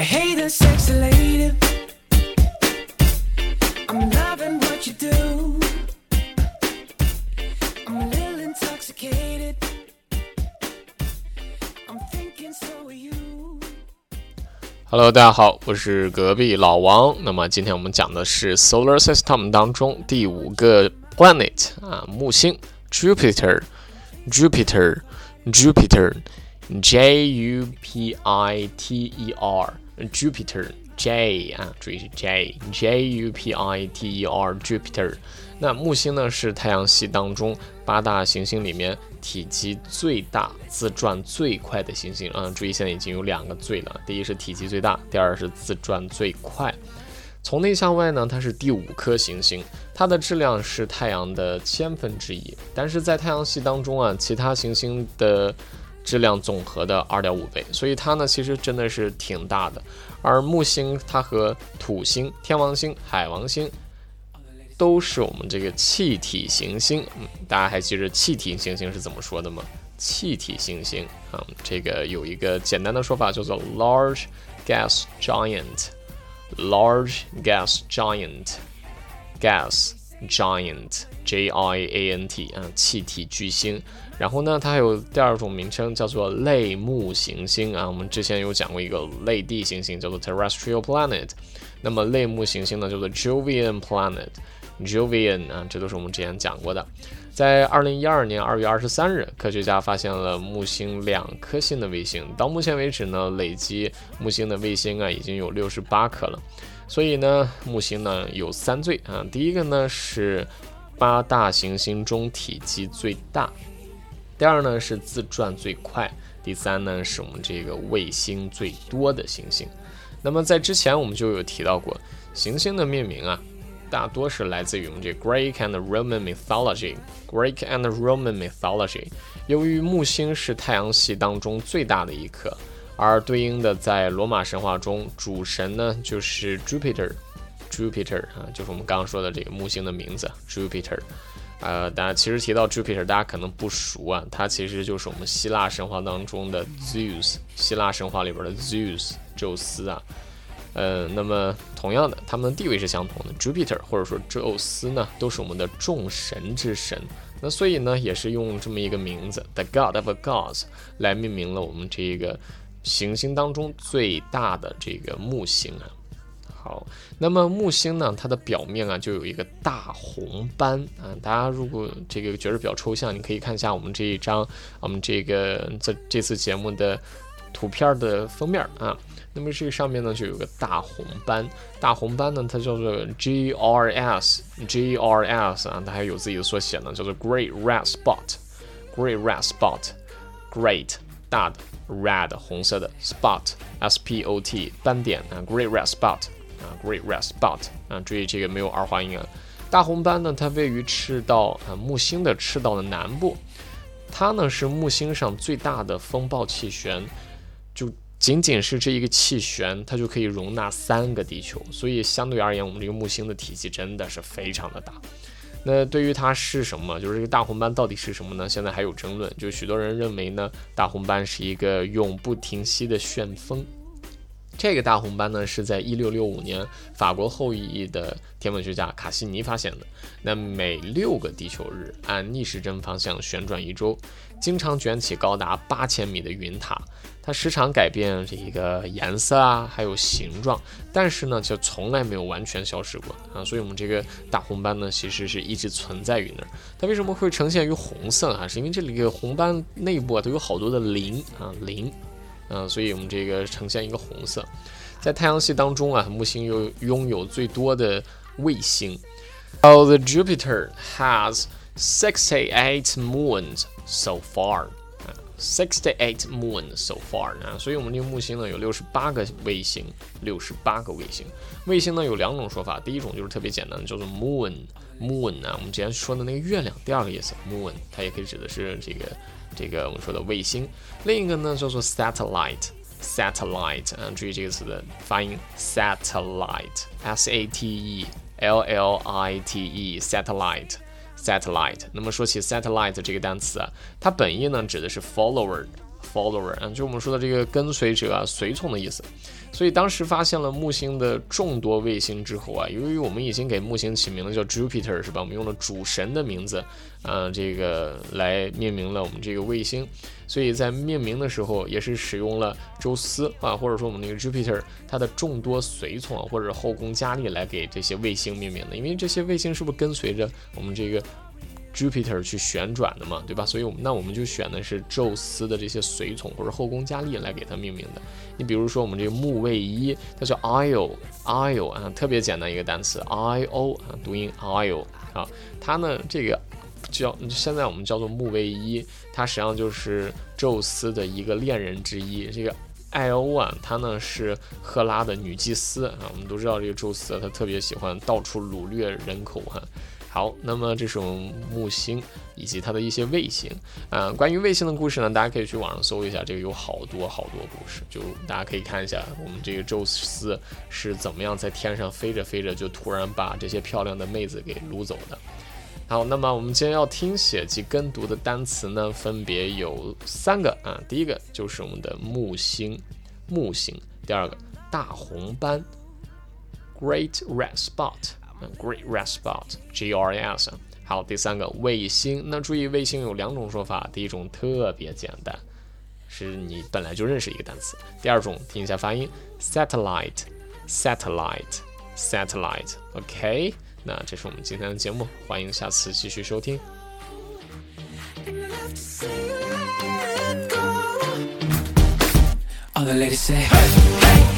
Hey there, sexy lady. I'm loving what you do. I'm a little intoxicated. I'm thinking so are you. Hello，大家好，我是隔壁老王。那么今天我们讲的是 Solar System 当中第五个 planet 啊，木星 Jupiter，Jupiter，J。啊，注意是 J，J U P I T E R，Jupiter。那木星呢是太阳系当中八大行星里面体积最大、自转最快的行星。啊，注意现在已经有两个最了，第一是体积最大，第二是自转最快。从内向外呢，它是第五颗行星，它的质量是太阳的千分之一。但是在太阳系当中啊，其他行星的质量总和的二点五倍，所以它呢其实真的是挺大的。而木星它和土星、天王星、海王星都是我们这个气体行星。嗯，大家还记得气体行星是怎么说的吗？气体行星啊，这个有一个简单的说法叫做 large gas giant，large gas giant，gas giant，J I A N T 啊，气体巨星。然后呢，它还有第二种名称叫做类木行星啊。我们之前有讲过一个类地行星叫做 terrestrial planet，那么类木行星呢叫做 Jovian planet，Jovian 啊，这都是我们之前讲过的。在二零一二年二月二十三日，科学家发现了木星两颗新的卫星。到目前为止呢，累积木星的卫星啊已经有六十八颗了。所以呢，木星呢有三最啊，第一个呢是八大行星中体积最大。第二呢是自转最快，第三呢是我们这个卫星最多的行星。那么在之前我们就有提到过，行星的命名啊，大多是来自于我们这 Greek and Roman mythology。Greek and Roman mythology。由于木星是太阳系当中最大的一颗，而对应的在罗马神话中主神呢就是 Jupiter。Jupiter 啊，就是我们刚刚说的这个木星的名字 Jupiter。呃，大家其实提到 Jupiter，大家可能不熟啊，它其实就是我们希腊神话当中的 Zeus，希腊神话里边的 Zeus，宙斯啊。呃，那么同样的，他们的地位是相同的，Jupiter 或者说宙斯呢，都是我们的众神之神。那所以呢，也是用这么一个名字，The God of Gods，来命名了我们这个行星当中最大的这个木星啊。好，那么木星呢？它的表面啊，就有一个大红斑啊。大家如果这个觉得比较抽象，你可以看一下我们这一张，我们这个这这次节目的图片的封面啊。那么这个上面呢，就有个大红斑。大红斑呢，它叫做 GRS，GRS 啊，它还有自己的缩写呢，叫做 Great Red Spot，Great Red Spot，Great 大的 Red 红色的 Spot，S P O T 斑点啊，Great Red Spot。啊，Great Red Spot 啊，注意这个没有儿化音啊。大红斑呢，它位于赤道啊木星的赤道的南部，它呢是木星上最大的风暴气旋，就仅仅是这一个气旋，它就可以容纳三个地球，所以相对而言，我们这个木星的体积真的是非常的大。那对于它是什么，就是这个大红斑到底是什么呢？现在还有争论，就许多人认为呢，大红斑是一个永不停息的旋风。这个大红斑呢，是在一六六五年法国后裔的天文学家卡西尼发现的。那每六个地球日按逆时针方向旋转一周，经常卷起高达八千米的云塔。它时常改变这一个颜色啊，还有形状，但是呢，就从来没有完全消失过啊。所以，我们这个大红斑呢，其实是一直存在于那儿。它为什么会呈现于红色啊？是因为这里个红斑内部啊，都有好多的磷啊磷。嗯，所以我们这个呈现一个红色，在太阳系当中啊，木星又拥有最多的卫星。Oh, the Jupiter has sixty-eight moons so far. Sixty-eight moons so far 啊，所以我们这个木星呢有六十八个卫星，六十八个卫星。卫星呢有两种说法，第一种就是特别简单的，叫做 moon，moon 啊，我们之前说的那个月亮，第二个意思 moon，它也可以指的是这个。这个我们说的卫星，另一个呢叫做 satellite，satellite 啊，注意这个词的发音，satellite，s a t e l l i t satellite。那么说起 satellite 这个单词啊，它本意呢指的是 follower。Follower 啊，就我们说的这个跟随者啊，随从的意思。所以当时发现了木星的众多卫星之后啊，由于我们已经给木星起名了叫 Jupiter 是吧？我们用了主神的名字，啊，这个来命名了我们这个卫星。所以在命名的时候也是使用了宙斯啊，或者说我们那个 Jupiter 它的众多随从啊或者后宫佳丽来给这些卫星命名的，因为这些卫星是不是跟随着我们这个？Jupiter 去旋转的嘛，对吧？所以，我们那我们就选的是宙斯的这些随从或者后宫佳丽来给它命名的。你比如说，我们这个木卫一，它叫 Io，Io 啊，特别简单一个单词，I-O 啊，读音 Io 啊。它呢，这个叫现在我们叫做木卫一，它实际上就是宙斯的一个恋人之一。这个艾欧啊，她呢是赫拉的女祭司啊。我们都知道，这个宙斯他特别喜欢到处掳掠人口哈。好，那么这是我们木星以及它的一些卫星啊。关于卫星的故事呢，大家可以去网上搜一下，这个有好多好多故事，就大家可以看一下我们这个宙斯是怎么样在天上飞着飞着就突然把这些漂亮的妹子给掳走的。好，那么我们今天要听写及跟读的单词呢，分别有三个啊。第一个就是我们的木星，木星；第二个大红斑，Great Red Spot。Great Red Spot，G R A S。好，第三个卫星。那注意，卫星有两种说法，第一种特别简单，是你本来就认识一个单词；第二种，听一下发音，satellite，satellite，satellite。OK，那这是我们今天的节目，欢迎下次继续收听。All the.